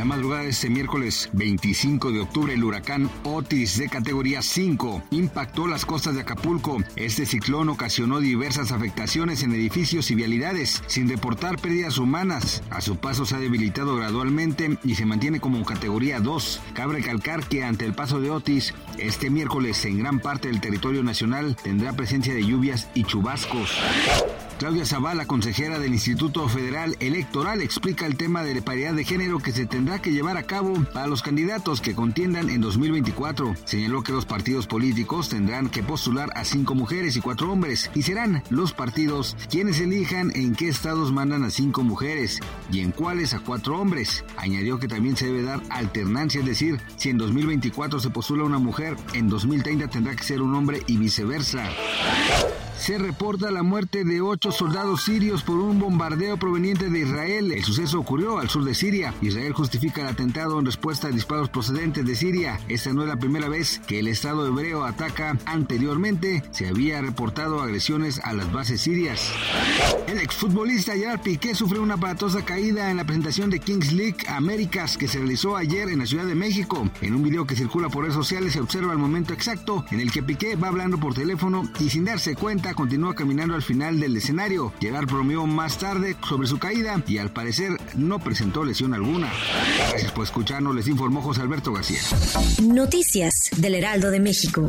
La madrugada de este miércoles 25 de octubre, el huracán Otis de categoría 5 impactó las costas de Acapulco. Este ciclón ocasionó diversas afectaciones en edificios y vialidades, sin reportar pérdidas humanas. A su paso se ha debilitado gradualmente y se mantiene como categoría 2. Cabe recalcar que ante el paso de Otis, este miércoles en gran parte del territorio nacional tendrá presencia de lluvias y chubascos. Claudia Zavala, consejera del Instituto Federal Electoral, explica el tema de paridad de género que se tendrá que llevar a cabo para los candidatos que contiendan en 2024. Señaló que los partidos políticos tendrán que postular a cinco mujeres y cuatro hombres y serán los partidos quienes elijan en qué estados mandan a cinco mujeres y en cuáles a cuatro hombres. Añadió que también se debe dar alternancia, es decir, si en 2024 se postula una mujer, en 2030 tendrá que ser un hombre y viceversa. Se reporta la muerte de ocho soldados sirios por un bombardeo proveniente de Israel. El suceso ocurrió al sur de Siria. Israel justifica el atentado en respuesta a disparos procedentes de Siria. Esta no es la primera vez que el Estado hebreo ataca. Anteriormente se había reportado agresiones a las bases sirias. El exfutbolista Gerard Piqué sufrió una aparatosa caída en la presentación de Kings League Américas que se realizó ayer en la Ciudad de México. En un video que circula por redes sociales se observa el momento exacto en el que Piqué va hablando por teléfono y sin darse cuenta continúa caminando al final del escenario. Gerard bromeó más tarde sobre su caída y al parecer no presentó lesión alguna. Gracias por escucharnos, les informó José Alberto García. Noticias del Heraldo de México.